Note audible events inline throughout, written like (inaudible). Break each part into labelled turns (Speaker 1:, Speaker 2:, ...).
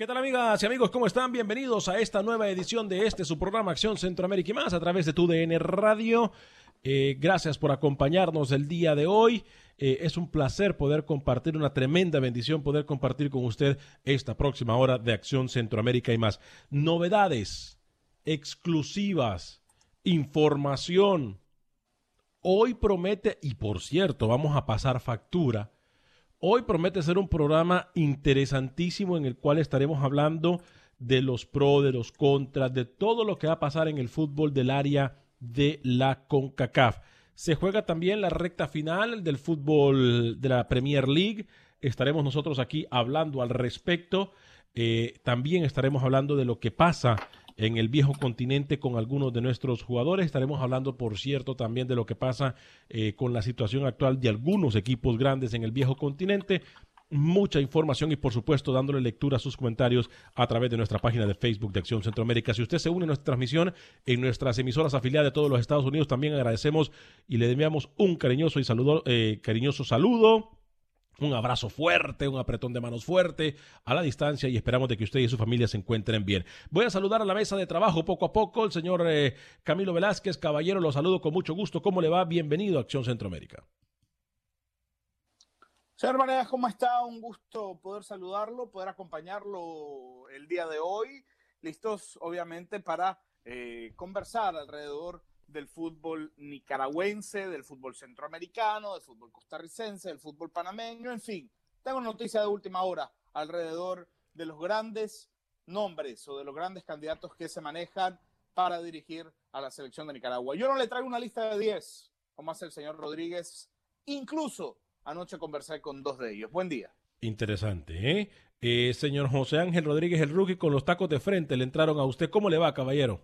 Speaker 1: ¿Qué tal amigas y amigos? ¿Cómo están? Bienvenidos a esta nueva edición de este su programa Acción Centroamérica y más a través de tu DN Radio. Eh, gracias por acompañarnos el día de hoy. Eh, es un placer poder compartir, una tremenda bendición poder compartir con usted esta próxima hora de Acción Centroamérica y más. Novedades, exclusivas, información. Hoy promete, y por cierto, vamos a pasar factura Hoy promete ser un programa interesantísimo en el cual estaremos hablando de los pros, de los contras, de todo lo que va a pasar en el fútbol del área de la CONCACAF. Se juega también la recta final del fútbol de la Premier League. Estaremos nosotros aquí hablando al respecto. Eh, también estaremos hablando de lo que pasa en el viejo continente con algunos de nuestros jugadores. Estaremos hablando, por cierto, también de lo que pasa eh, con la situación actual de algunos equipos grandes en el viejo continente. Mucha información y por supuesto dándole lectura a sus comentarios a través de nuestra página de Facebook de Acción Centroamérica. Si usted se une a nuestra transmisión en nuestras emisoras afiliadas de todos los Estados Unidos, también agradecemos y le enviamos un cariñoso y saludo, eh, cariñoso saludo un abrazo fuerte, un apretón de manos fuerte a la distancia y esperamos de que usted y su familia se encuentren bien. Voy a saludar a la mesa de trabajo poco a poco. El señor eh, Camilo Velázquez, caballero, lo saludo con mucho gusto. ¿Cómo le va? Bienvenido a Acción Centroamérica.
Speaker 2: Señor Manegas, ¿cómo está? Un gusto poder saludarlo, poder acompañarlo el día de hoy. Listos, obviamente, para eh, conversar alrededor del fútbol nicaragüense, del fútbol centroamericano, del fútbol costarricense, del fútbol panameño, en fin. Tengo noticia de última hora alrededor de los grandes nombres o de los grandes candidatos que se manejan para dirigir a la selección de Nicaragua. Yo no le traigo una lista de 10, como hace el señor Rodríguez. Incluso anoche conversé con dos de ellos. Buen día.
Speaker 1: Interesante, ¿eh? eh señor José Ángel Rodríguez, el rookie con los tacos de frente, le entraron a usted. ¿Cómo le va, caballero?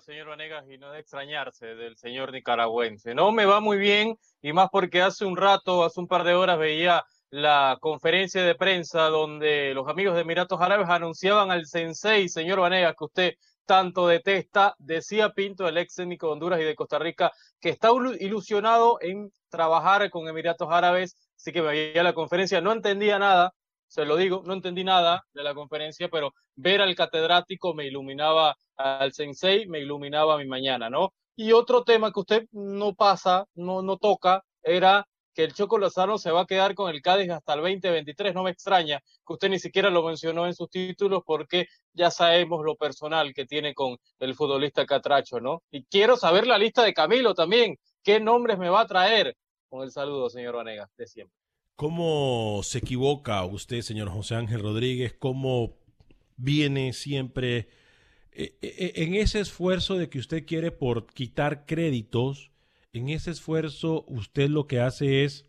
Speaker 3: ¿Cómo le va, señor Vanegas? Y no de extrañarse del señor nicaragüense. No me va muy bien, y más porque hace un rato, hace un par de horas, veía la conferencia de prensa donde los amigos de Emiratos Árabes anunciaban al sensei, señor Vanegas, que usted tanto detesta, decía Pinto, el ex técnico de Honduras y de Costa Rica, que está ilusionado en trabajar con Emiratos Árabes, así que veía la conferencia, no entendía nada, se lo digo, no entendí nada de la conferencia, pero ver al catedrático me iluminaba al sensei, me iluminaba mi mañana, ¿no? Y otro tema que usted no pasa, no, no toca, era que el Choco Lozano se va a quedar con el Cádiz hasta el 2023. No me extraña que usted ni siquiera lo mencionó en sus títulos porque ya sabemos lo personal que tiene con el futbolista Catracho, ¿no? Y quiero saber la lista de Camilo también. ¿Qué nombres me va a traer? Con el saludo, señor Vanegas, de siempre.
Speaker 1: ¿Cómo se equivoca usted, señor José Ángel Rodríguez? ¿Cómo viene siempre eh, eh, en ese esfuerzo de que usted quiere por quitar créditos? En ese esfuerzo usted lo que hace es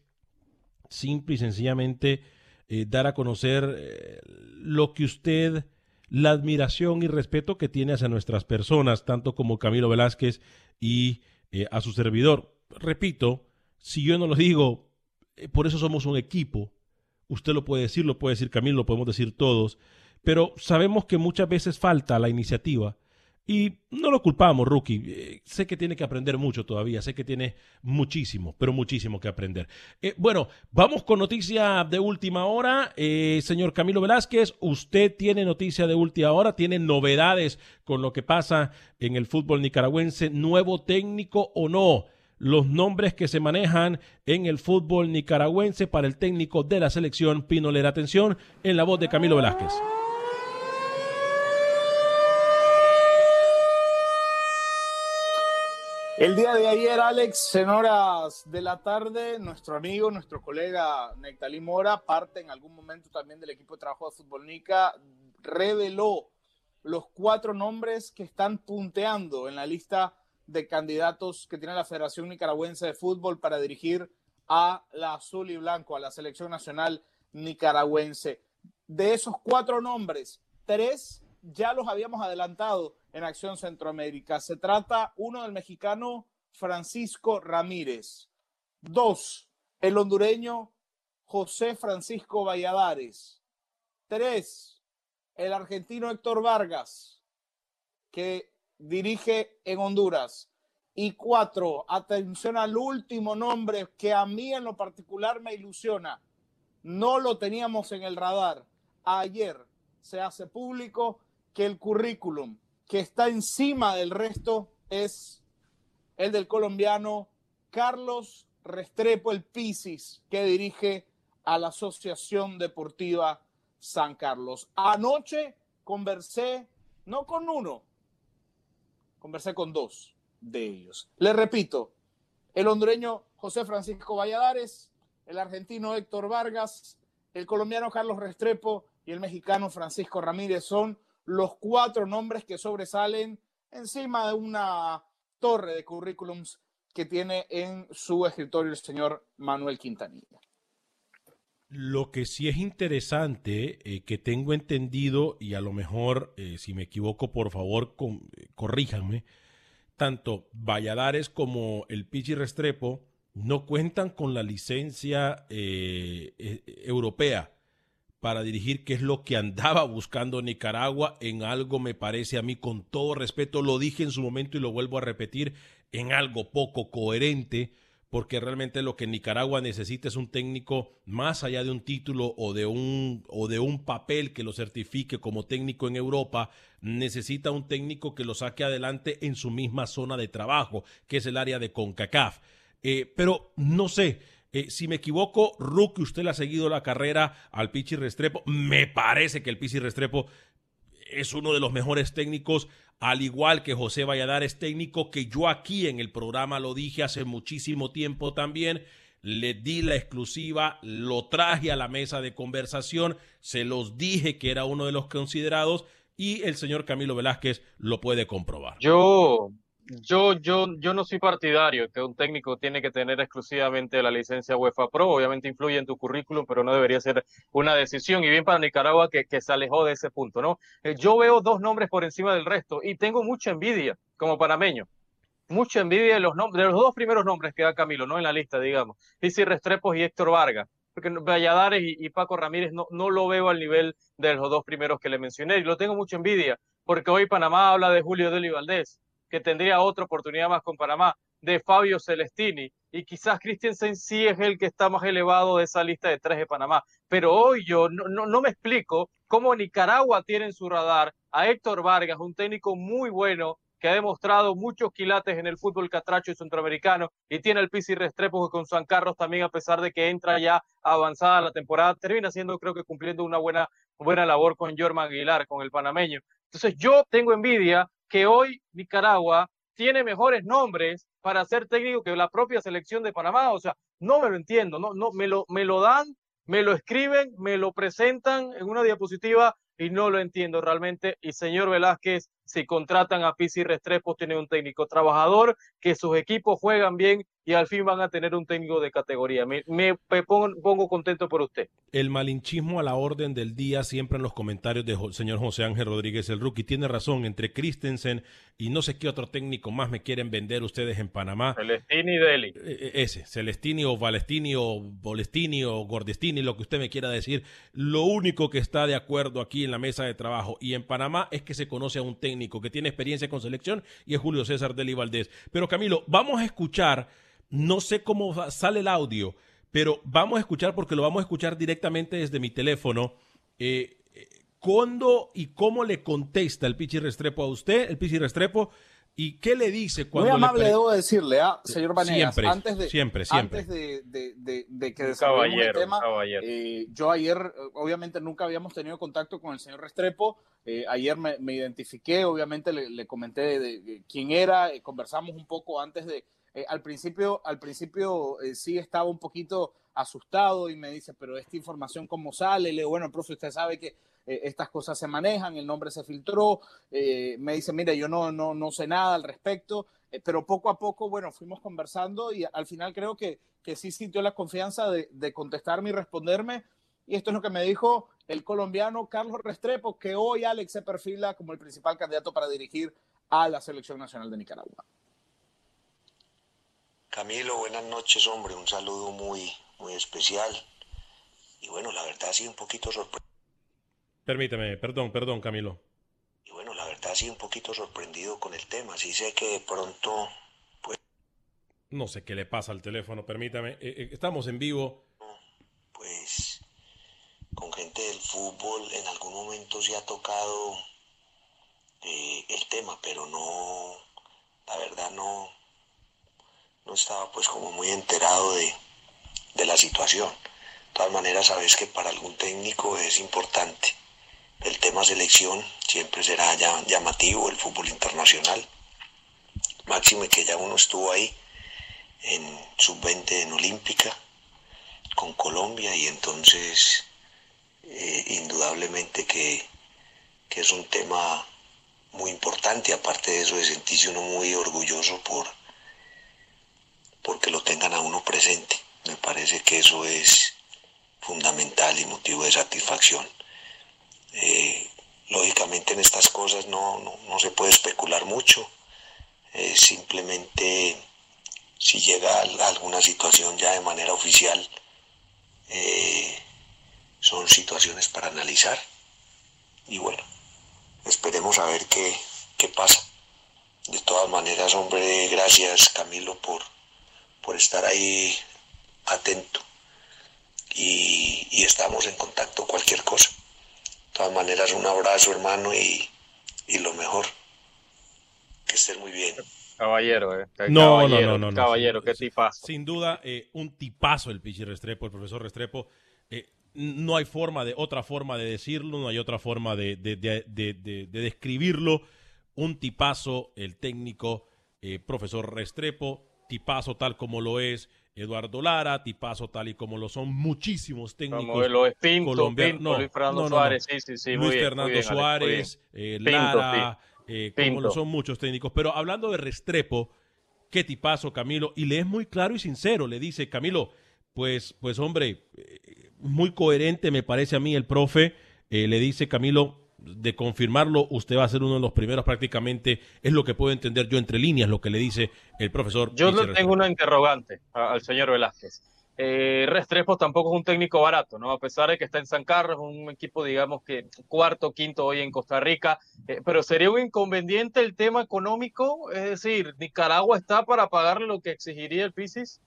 Speaker 1: simple y sencillamente eh, dar a conocer lo que usted, la admiración y respeto que tiene hacia nuestras personas, tanto como Camilo Velázquez y a su servidor. Repito, si yo no lo digo, eh, por eso somos un equipo. usted lo puede decir, lo puede decir Camilo, lo podemos decir todos, pero sabemos que muchas veces falta la iniciativa y no lo culpamos, rookie. Eh, sé que tiene que aprender mucho todavía, sé que tiene muchísimo, pero muchísimo que aprender. Eh, bueno, vamos con noticia de última hora. Eh, señor Camilo Velázquez, usted tiene noticia de última hora, tiene novedades con lo que pasa en el fútbol nicaragüense, nuevo técnico o no. Los nombres que se manejan en el fútbol nicaragüense para el técnico de la selección Pinolera. Atención en la voz de Camilo Velázquez.
Speaker 2: El día de ayer, Alex, en horas de la tarde, nuestro amigo, nuestro colega Nectalí Mora, parte en algún momento también del equipo de trabajo de Fútbol Nica, reveló los cuatro nombres que están punteando en la lista de candidatos que tiene la Federación Nicaragüense de Fútbol para dirigir a la azul y blanco, a la selección nacional nicaragüense. De esos cuatro nombres, tres ya los habíamos adelantado en Acción Centroamérica. Se trata, uno, del mexicano Francisco Ramírez. Dos, el hondureño José Francisco Valladares. Tres, el argentino Héctor Vargas, que dirige en Honduras. Y cuatro, atención al último nombre que a mí en lo particular me ilusiona. No lo teníamos en el radar. Ayer se hace público que el currículum que está encima del resto es el del colombiano Carlos Restrepo, el Pisis, que dirige a la Asociación Deportiva San Carlos. Anoche conversé, no con uno, conversé con dos de ellos. Le repito, el hondureño José Francisco Valladares, el argentino Héctor Vargas, el colombiano Carlos Restrepo y el mexicano Francisco Ramírez son los cuatro nombres que sobresalen encima de una torre de currículums que tiene en su escritorio el señor Manuel Quintanilla.
Speaker 1: Lo que sí es interesante, eh, que tengo entendido, y a lo mejor, eh, si me equivoco, por favor, con, eh, corríjanme, tanto Valladares como el Pichi Restrepo no cuentan con la licencia europea para dirigir, qué es lo que andaba buscando Nicaragua en algo, me parece a mí, con todo respeto, lo dije en su momento y lo vuelvo a repetir, en algo poco coherente, porque realmente lo que Nicaragua necesita es un técnico más allá de un título o de un, o de un papel que lo certifique como técnico en Europa, necesita un técnico que lo saque adelante en su misma zona de trabajo, que es el área de CONCACAF. Eh, pero no sé, eh, si me equivoco, Rookie, usted le ha seguido la carrera al Pichi Restrepo. Me parece que el Pichi Restrepo es uno de los mejores técnicos, al igual que José Valladares, técnico que yo aquí en el programa lo dije hace muchísimo tiempo también. Le di la exclusiva, lo traje a la mesa de conversación, se los dije que era uno de los considerados y el señor Camilo Velázquez lo puede comprobar.
Speaker 3: Yo, yo, yo, yo no soy partidario que un técnico tiene que tener exclusivamente la licencia UEFA Pro. Obviamente influye en tu currículum, pero no debería ser una decisión. Y bien para Nicaragua que, se alejó de ese punto, ¿no? Eh, yo veo dos nombres por encima del resto y tengo mucha envidia como panameño. Mucha envidia de los, de los dos primeros nombres que da Camilo, ¿no? En la lista, digamos. Pizzi Restrepos y Héctor Vargas. Porque Valladares y, y Paco Ramírez no, no lo veo al nivel de los dos primeros que le mencioné. Y lo tengo mucha envidia, porque hoy Panamá habla de Julio Deli Valdés que tendría otra oportunidad más con Panamá, de Fabio Celestini. Y quizás Christensen sí es el que está más elevado de esa lista de tres de Panamá. Pero hoy yo no, no, me explico cómo Nicaragua tiene en su radar a Héctor Vargas, un técnico muy bueno que ha demostrado muchos quilates en el fútbol catracho y centroamericano y tiene el Pisi Restrepo con San Carlos también a pesar de que entra ya avanzada la temporada, termina siendo creo que cumpliendo una buena, buena labor con Jorma Aguilar, con el panameño. Entonces yo tengo envidia que hoy Nicaragua tiene mejores nombres para ser técnico que la propia selección de Panamá. O sea, no me lo entiendo, no, no, me lo, me lo dan, me lo escriben, me lo presentan en una diapositiva y no lo entiendo realmente. Y señor Velázquez, si contratan a Pizzi Restrepo, tienen un técnico trabajador, que sus equipos juegan bien y al fin van a tener un técnico de categoría. Me, me pongo, pongo, contento por usted.
Speaker 1: El malinchismo a la orden del día siempre en los comentarios del señor José Ángel Rodríguez, el rookie, tiene razón, entre Christensen y no sé qué otro técnico más me quieren vender ustedes en Panamá.
Speaker 3: Celestini Deli.
Speaker 1: E, e, ese, Celestini o Valestini o Bolestini o Gordestini, lo que usted me quiera decir. Lo único que está de acuerdo aquí en la mesa de trabajo y en Panamá es que se conoce a un técnico que tiene experiencia con selección y es Julio César Deli Valdés. Pero Camilo, vamos a escuchar no sé cómo sale el audio, pero vamos a escuchar porque lo vamos a escuchar directamente desde mi teléfono. Eh, ¿Cuándo y cómo le contesta el Pichi Restrepo a usted, el Pichi Restrepo? ¿Y qué le dice cuando
Speaker 2: Muy amable
Speaker 1: le
Speaker 2: debo decirle, ¿ah? señor Vanegas,
Speaker 1: siempre,
Speaker 2: antes de,
Speaker 1: siempre, siempre.
Speaker 2: Antes de, de, de, de que desarrollemos el tema, eh, yo ayer, eh, obviamente nunca habíamos tenido contacto con el señor Restrepo, eh, ayer me, me identifiqué, obviamente le, le comenté de, de- de quién era, eh, conversamos un poco antes de, eh, al principio, al principio eh, sí estaba un poquito asustado y me dice, pero esta información cómo sale, le digo, bueno, profe, usted sabe que eh, estas cosas se manejan, el nombre se filtró, eh, me dice, mira, yo no, no, no sé nada al respecto, eh, pero poco a poco, bueno, fuimos conversando y al final creo que, que sí sintió la confianza de, de contestarme y responderme. Y esto es lo que me dijo el colombiano Carlos Restrepo, que hoy Alex se perfila como el principal candidato para dirigir a la selección nacional de Nicaragua.
Speaker 4: Camilo, buenas noches, hombre. Un saludo muy, muy especial. Y bueno, la verdad sí un poquito sorprendido.
Speaker 1: Permítame, perdón, perdón, Camilo.
Speaker 4: Y bueno, la verdad sí un poquito sorprendido con el tema. Sí sé que de pronto, pues,
Speaker 1: No sé qué le pasa al teléfono, permítame. Eh, eh, estamos en vivo.
Speaker 4: pues, con gente del fútbol en algún momento se ha tocado eh, el tema, pero no, la verdad no, no estaba pues como muy enterado de, de la situación. De todas maneras, sabes que para algún técnico es importante. El tema selección siempre será ya- llamativo, el fútbol internacional. Máxime que ya uno estuvo ahí en sub-20 en Olímpica con Colombia y entonces eh, indudablemente que, que es un tema muy importante, aparte de eso de sentirse uno muy orgulloso por porque lo tengan a uno presente. Me parece que eso es fundamental y motivo de satisfacción. Eh, lógicamente en estas cosas no, no, se puede especular mucho, Eh, simplemente si llega a alguna situación ya de manera oficial, eh, son situaciones para analizar. Y bueno, esperemos a ver qué, qué pasa. De todas maneras, hombre, gracias Camilo por, por estar ahí atento. Y, y estamos en contacto cualquier cosa. De todas maneras, un abrazo hermano y, y lo mejor. Que estés muy bien.
Speaker 3: Caballero, eh.
Speaker 1: No, no,
Speaker 3: caballero,
Speaker 1: no, no, no.
Speaker 3: Caballero, qué tipazo.
Speaker 1: Sin duda, eh, un tipazo el Pichi Restrepo, el profesor Restrepo. Eh, no hay forma de, otra forma de decirlo, no hay otra forma de, de- de- de- de- de describirlo. Un tipazo, el técnico, eh, profesor Restrepo, tipazo tal como lo es Eduardo Lara, tipazo tal y como lo son muchísimos técnicos.
Speaker 3: Como lo es Pinto,
Speaker 1: colombianos. No,
Speaker 3: Luis Fernando
Speaker 1: no, no, no.
Speaker 3: Suárez, sí, sí, sí,
Speaker 1: Luis
Speaker 3: muy
Speaker 1: Fernando
Speaker 3: bien,
Speaker 1: Suárez, eh,
Speaker 3: Pinto,
Speaker 1: Lara, eh, como lo son muchos técnicos. Pero hablando de Restrepo, qué tipazo, Camilo. Y le es muy claro y sincero. Le dice, Camilo, pues, pues hombre, eh, muy coherente me parece a mí el profe. Eh, le dice, Camilo, de confirmarlo, usted va a ser uno de los primeros prácticamente. Es lo que puedo entender yo entre líneas, lo que le dice el profesor.
Speaker 3: Yo le tengo una interrogante a- al señor Velázquez. Eh, Restrepo tampoco es un técnico barato, ¿no? A pesar de que está en San Carlos, un equipo, digamos que cuarto, quinto hoy en Costa Rica, eh, pero sería un inconveniente el tema económico, es decir, Nicaragua está para pagar lo que exigiría el Pisis.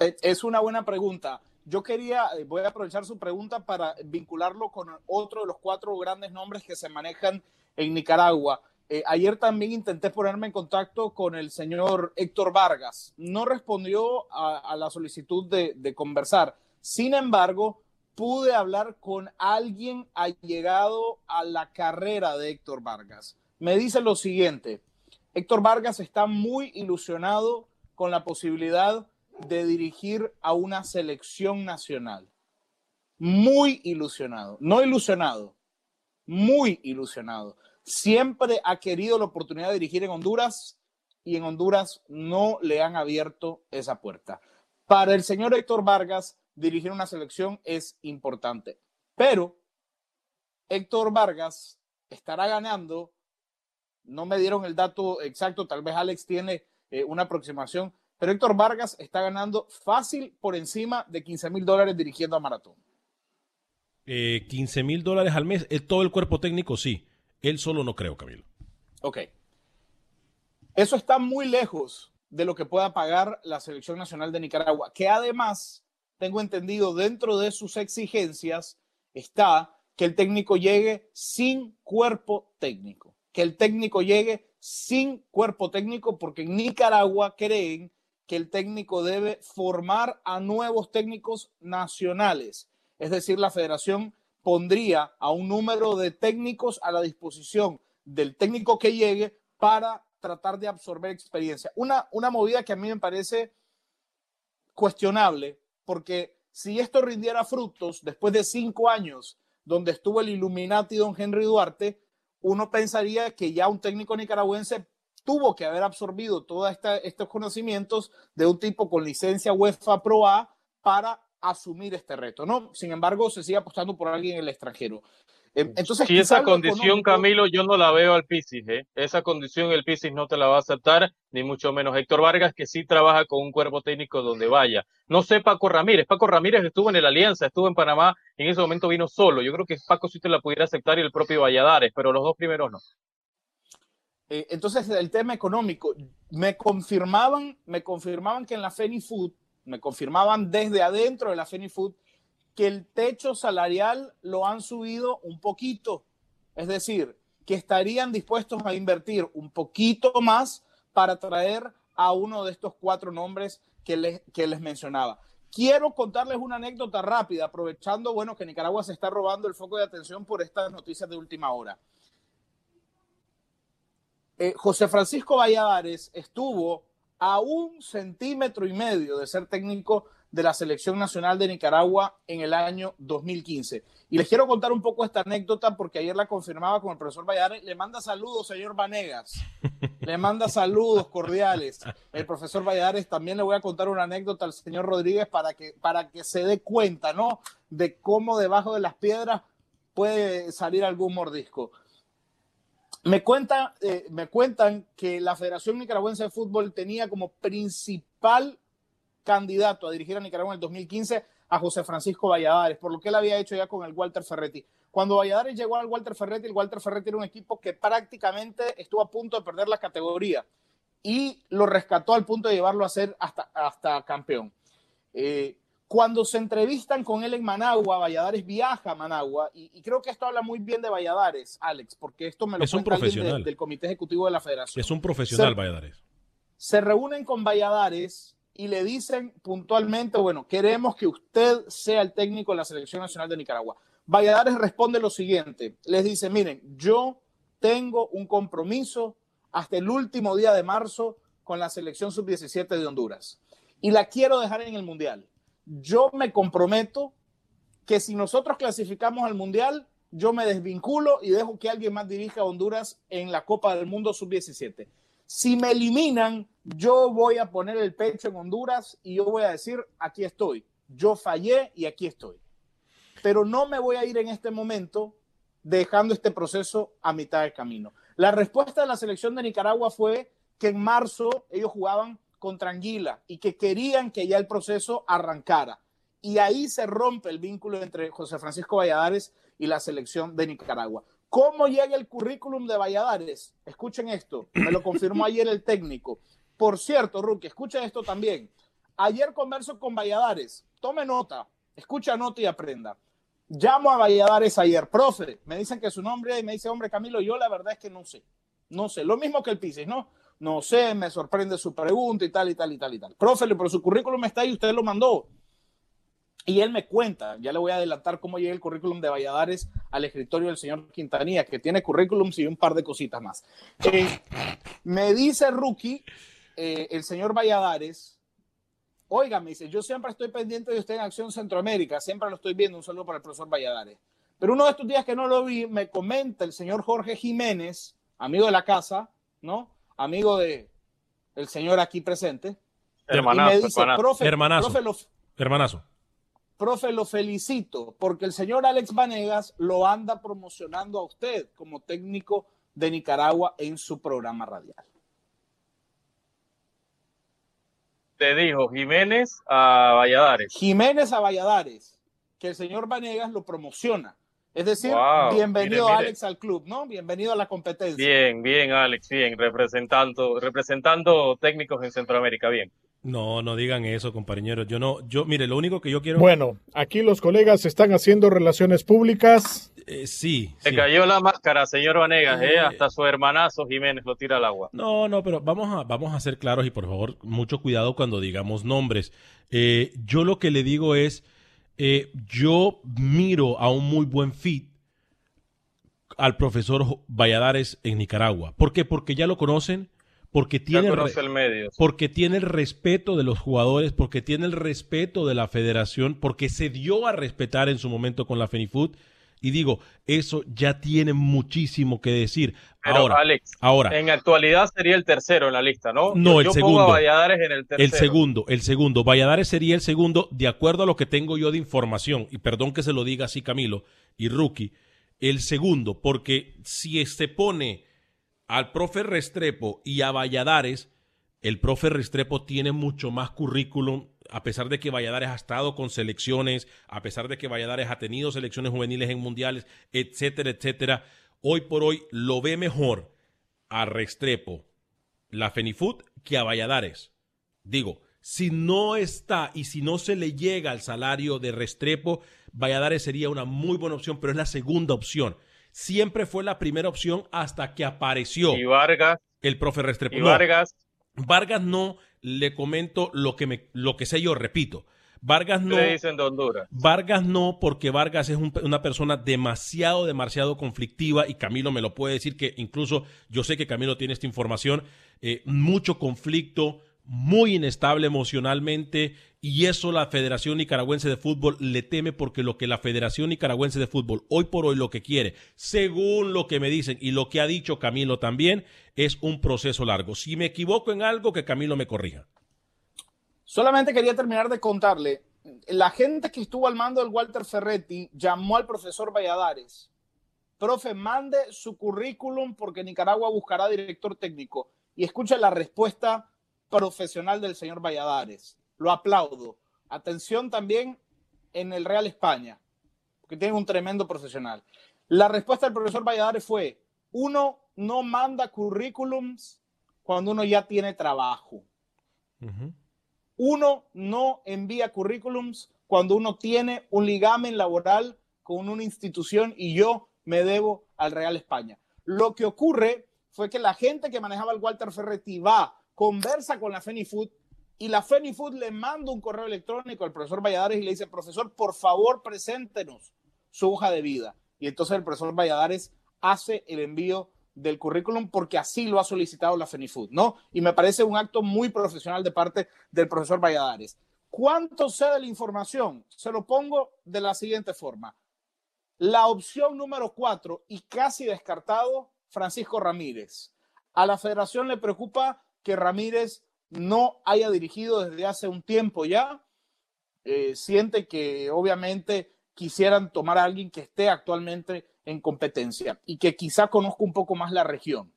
Speaker 2: Eh, Es una buena pregunta. Yo quería, eh, voy a aprovechar su pregunta para vincularlo con otro de los cuatro grandes nombres que se manejan en Nicaragua. Eh, ayer también intenté ponerme en contacto con el señor Héctor Vargas. No respondió a, la solicitud de, de conversar. Sin embargo, pude hablar con alguien allegado a la carrera de Héctor Vargas. Me dice lo siguiente, Héctor Vargas está muy ilusionado con la posibilidad de dirigir a una selección nacional. Muy ilusionado, no ilusionado, muy ilusionado. siempre ha querido la oportunidad de dirigir en Honduras y en Honduras no le han abierto esa puerta. Para el señor Héctor Vargas, dirigir una selección es importante, pero Héctor Vargas estará ganando, no me dieron el dato exacto, tal vez Alex tiene eh, una aproximación, pero Héctor Vargas está ganando fácil por encima de 15 mil dólares dirigiendo a Maratón.
Speaker 1: Eh, 15 mil dólares al mes, eh, todo el cuerpo técnico sí. Él solo no creo, Camilo.
Speaker 2: Ok. Eso está muy lejos de lo que pueda pagar la Selección Nacional de Nicaragua, que además, tengo entendido, dentro de sus exigencias está que el técnico llegue sin cuerpo técnico, que el técnico llegue sin cuerpo técnico, porque en Nicaragua creen que el técnico debe formar a nuevos técnicos nacionales. Es decir, la federación pondría a un número de técnicos a la disposición del técnico que llegue para tratar de absorber experiencia. Una, una movida que a mí me parece cuestionable, porque si esto rindiera frutos después de cinco años donde estuvo el Illuminati don Henry Duarte, uno pensaría que ya un técnico nicaragüense tuvo que haber absorbido todos estos conocimientos de un tipo con licencia UEFA Pro A para asumir este reto, ¿no? Sin embargo, se sigue apostando por alguien en el extranjero. Em, entonces,
Speaker 3: y esa condición, Camilo, yo no la veo al Pisis, ¿eh? Esa condición el Pisis no te la va a aceptar, ni mucho menos Héctor Vargas, que sí trabaja con un cuerpo técnico donde vaya. No sé Paco Ramírez. Paco Ramírez estuvo en el Alianza, estuvo en Panamá, y en ese momento vino solo. Yo creo que Paco sí te la pudiera aceptar y el propio Valladares, pero los dos primeros no.
Speaker 2: Eh, entonces, el tema económico, me confirmaban, me confirmaban que en la Fenifood, me confirmaban desde adentro de la Fenifood, que el techo salarial lo han subido un poquito. Es decir, que estarían dispuestos a invertir un poquito más para traer a uno de estos cuatro nombres que les, que les mencionaba. Quiero contarles una anécdota rápida, aprovechando, bueno, que Nicaragua se está robando el foco de atención por estas noticias de última hora. Eh, José Francisco Valladares estuvo a un centímetro y medio de ser técnico de la Selección Nacional de Nicaragua en el año 2015. Y les quiero contar un poco esta anécdota porque ayer la confirmaba con el profesor Valladares. Le manda saludos, señor Vanegas. Le manda saludos cordiales. El profesor Valladares también le voy a contar una anécdota al señor Rodríguez para que, para que se dé cuenta, ¿no? De cómo debajo de las piedras puede salir algún mordisco. Me, eh, me cuentan que la Federación Nicaragüense de Fútbol tenía como principal candidato a dirigir a Nicaragua en el 2015 a José Francisco Valladares, por lo que él había hecho ya con el Walter Ferretti. Cuando Valladares llegó al Walter Ferretti, el Walter Ferretti era un equipo que prácticamente estuvo a punto de perder la categoría y lo rescató al punto de llevarlo a ser hasta, hasta campeón. Eh, cuando se entrevistan con él en Managua, Valladares viaja a Managua y, creo que esto habla muy bien de Valladares, Alex, porque esto me lo
Speaker 1: es un profesional.
Speaker 2: del Comité Ejecutivo de la Federación.
Speaker 1: Es un profesional, Valladares.
Speaker 2: Se reúnen con Valladares y le dicen puntualmente, bueno, queremos que usted sea el técnico de la Selección Nacional de Nicaragua. Valladares responde lo siguiente, les dice, miren, yo tengo un compromiso hasta el último día de marzo con la selección sub-17 de Honduras y la quiero dejar en el Mundial yo me comprometo que si nosotros clasificamos al Mundial, yo me desvinculo y dejo que alguien más dirija a Honduras en la Copa del Mundo Sub-17. Si me eliminan, yo voy a poner el pecho en Honduras y yo voy a decir, aquí estoy. Yo fallé y aquí estoy. Pero no me voy a ir en este momento dejando este proceso a mitad de camino. La respuesta de la selección de Nicaragua fue que en marzo ellos jugaban contra Anguila y que querían que ya el proceso arrancara. Y ahí se rompe el vínculo entre José Francisco Valladares y la selección de Nicaragua. ¿Cómo llega el currículum de Valladares? Escuchen esto, me lo confirmó ayer el técnico. Por cierto, Ruki, escuchen esto también. Ayer converso con Valladares, tome nota, escucha nota y aprenda. Llamo a Valladares ayer, profe, me dicen que su nombre y me dice, hombre Camilo, yo la verdad es que no sé, no sé, lo mismo que el Pisis, ¿no? No sé, me sorprende su pregunta y tal y tal y tal y tal. Profe, pero su currículum está ahí, usted lo mandó. Y él me cuenta, ya le voy a adelantar cómo llega el currículum de Valladares al escritorio del señor Quintanilla, que tiene currículums y un par de cositas más. Eh, me dice Rookie, eh, el señor Valladares, oiga, me dice, yo siempre estoy pendiente de usted en Acción Centroamérica, siempre lo estoy viendo, un saludo para el profesor Valladares. Pero uno de estos días que no lo vi, me comenta el señor Jorge Jiménez, amigo de la casa, ¿no? Amigo de el señor aquí presente.
Speaker 3: Hermanazo,
Speaker 2: y me dice,
Speaker 3: hermanazo.
Speaker 2: profe,
Speaker 1: Hermanazo.
Speaker 2: profe, lo,
Speaker 1: Hermanazo.
Speaker 2: profe, lo felicito, porque el señor Alex Vanegas lo anda promocionando a usted como técnico de Nicaragua en su programa radial.
Speaker 3: Te dijo Jiménez a Valladares.
Speaker 2: Jiménez a Valladares, que el señor Vanegas lo promociona. Es decir,
Speaker 3: Wow,
Speaker 2: bienvenido
Speaker 3: mire, mire.
Speaker 2: Alex al club, ¿no? Bienvenido a la competencia.
Speaker 3: Bien, bien, Alex, bien, representando, representando técnicos en Centroamérica, bien.
Speaker 1: No, no digan eso, compañeros. Yo no, yo, mire, lo único que yo quiero.
Speaker 5: Bueno, aquí los colegas están haciendo relaciones públicas.
Speaker 1: Eh, sí.
Speaker 3: Se
Speaker 1: sí.
Speaker 3: cayó la máscara, señor Vanegas,
Speaker 1: Eh.
Speaker 3: ¿eh? Hasta su hermanazo Jiménez lo tira al agua.
Speaker 1: No, no, pero vamos a, vamos a ser claros y por favor, mucho cuidado cuando digamos nombres. Eh, yo lo que le digo es, eh, yo miro a un muy buen fit al profesor Valladares en Nicaragua. ¿Por qué? Porque ya lo conocen, porque tiene, el re-
Speaker 3: conoce el medio.
Speaker 1: porque tiene el respeto de los jugadores, porque tiene el respeto de la federación, porque se dio a respetar en su momento con la Fenifood. Y digo, eso ya tiene muchísimo que decir.
Speaker 3: Pero,
Speaker 1: ahora,
Speaker 3: Alex,
Speaker 1: ahora.
Speaker 3: en actualidad sería el tercero en la lista, ¿no?
Speaker 1: No,
Speaker 3: Yo-
Speaker 1: el
Speaker 3: yo
Speaker 1: segundo.
Speaker 3: Pongo a Valladares en el tercero.
Speaker 1: El segundo, el segundo. Valladares sería el segundo, de acuerdo a lo que tengo yo de información, y perdón que se lo diga así Camilo y Rookie, el segundo, porque si se pone al profe Restrepo y a Valladares, el profe Restrepo tiene mucho más currículum, a pesar de que Valladares ha estado con selecciones, a pesar de que Valladares ha tenido selecciones juveniles en mundiales, etcétera, etcétera. Hoy por hoy lo ve mejor a Restrepo, la Fenifood, que a Valladares. Digo, si no está y si no se le llega al salario de Restrepo, Valladares sería una muy buena opción, pero es la segunda opción. Siempre fue la primera opción hasta que apareció
Speaker 3: Y Vargas,
Speaker 1: el profe Restrepo.
Speaker 3: y
Speaker 1: No, Vargas, no le comento lo que, me, lo que sé yo, repito. Vargas no.
Speaker 3: le dicen de Honduras.
Speaker 1: Vargas no, porque Vargas es un- una persona demasiado, demasiado conflictiva y Camilo me lo puede decir que incluso yo sé que Camilo tiene esta información, eh, mucho conflicto, muy inestable emocionalmente y eso la Federación Nicaragüense de Fútbol le teme porque lo que la Federación Nicaragüense de Fútbol hoy por hoy lo que quiere, según lo que me dicen y lo que ha dicho Camilo también, es un proceso largo. Si me equivoco en algo, que Camilo me corrija.
Speaker 2: Solamente quería terminar de contarle, la gente que estuvo al mando del Walter Ferretti llamó al profesor Valladares. Profe, mande su currículum porque Nicaragua buscará director técnico. Y escucha la respuesta profesional del señor Valladares. Lo aplaudo. Atención también en el Real España, porque tiene un tremendo profesional. La respuesta del profesor Valladares fue, uno no manda currículums cuando uno ya tiene trabajo. Uno no envía currículums cuando uno tiene un ligamen laboral con una institución y yo me debo al Real España. Lo que ocurre fue que la gente que manejaba el Walter Ferretti va, conversa con la Fenifood y la Fenifood le manda un correo electrónico al profesor Valladares y le dice, profesor, por favor, preséntenos su hoja de vida. Y entonces el profesor Valladares hace el envío del currículum porque así lo ha solicitado la Fenifood, ¿no? Y me parece un acto muy profesional de parte del profesor Valladares. ¿Cuánto sé de la información? Se lo pongo de la siguiente forma. La opción número cuatro y casi descartado, Francisco Ramírez. A la federación le preocupa que Ramírez no haya dirigido desde hace un tiempo ya. Eh, siente que obviamente quisieran tomar a alguien que esté actualmente en competencia y que quizá conozca un poco más la región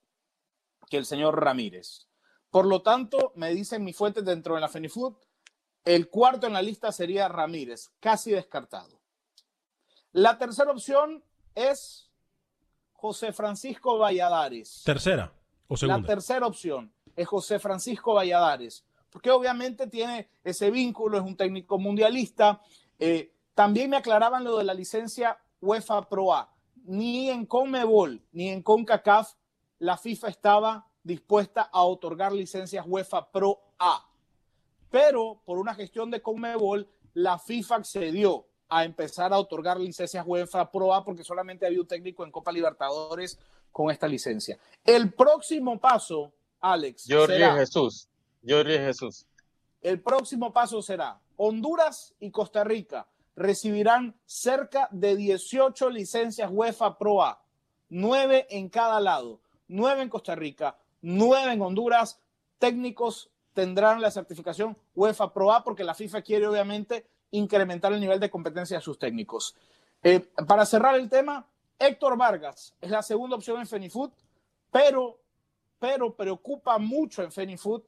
Speaker 2: que el señor Ramírez. Por lo tanto, me dicen mis fuentes dentro de la Fenifood, el cuarto en la lista sería Ramírez, casi descartado. La tercera opción es José Francisco Valladares.
Speaker 1: Tercera o
Speaker 2: La
Speaker 1: segunda.
Speaker 2: tercera opción es José Francisco Valladares, porque obviamente tiene ese vínculo, es un técnico mundialista. Eh, también me aclaraban lo de la licencia UEFA Pro A. Ni en CONMEBOL ni en CONCACAF la FIFA estaba dispuesta a otorgar licencias UEFA Pro A. Pero por una gestión de CONMEBOL, la FIFA accedió a empezar a otorgar licencias UEFA Pro A porque solamente había un técnico en Copa Libertadores con esta licencia. El próximo paso, Alex,
Speaker 3: Jorge
Speaker 2: será,
Speaker 3: Jesús. Jorge Jesús.
Speaker 2: el próximo paso será Honduras y Costa Rica recibirán cerca de 18 licencias UEFA Pro A, 9 en cada lado, 9 en Costa Rica, 9 en Honduras. Técnicos tendrán la certificación UEFA Pro A porque la FIFA quiere obviamente incrementar el nivel de competencia de sus técnicos. Eh, para cerrar el tema, Héctor Vargas es la segunda opción en Fenifood, pero, pero preocupa mucho en Fenifood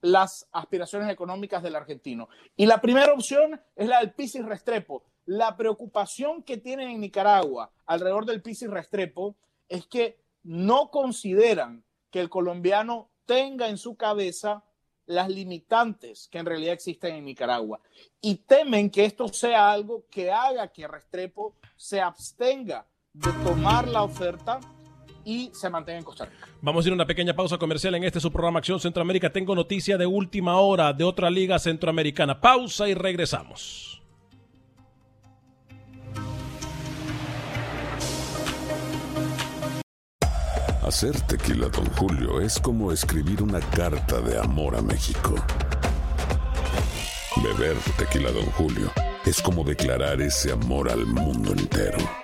Speaker 2: las aspiraciones económicas del argentino. Y la primera opción es la del Pisis Restrepo. La preocupación que tienen en Nicaragua alrededor del Pisis Restrepo es que no consideran que el colombiano tenga en su cabeza las limitantes que en realidad existen en Nicaragua y temen que esto sea algo que haga que Restrepo se abstenga de tomar la oferta y se mantenga en Costa Rica.
Speaker 1: Vamos a ir a una pequeña pausa comercial en este su programa Acción Centroamérica. Tengo noticia de última hora de otra liga centroamericana. Pausa y regresamos.
Speaker 6: Hacer tequila, Don Julio, es como escribir una carta de amor a México. Beber tequila, Don Julio, es como declarar ese amor al mundo entero.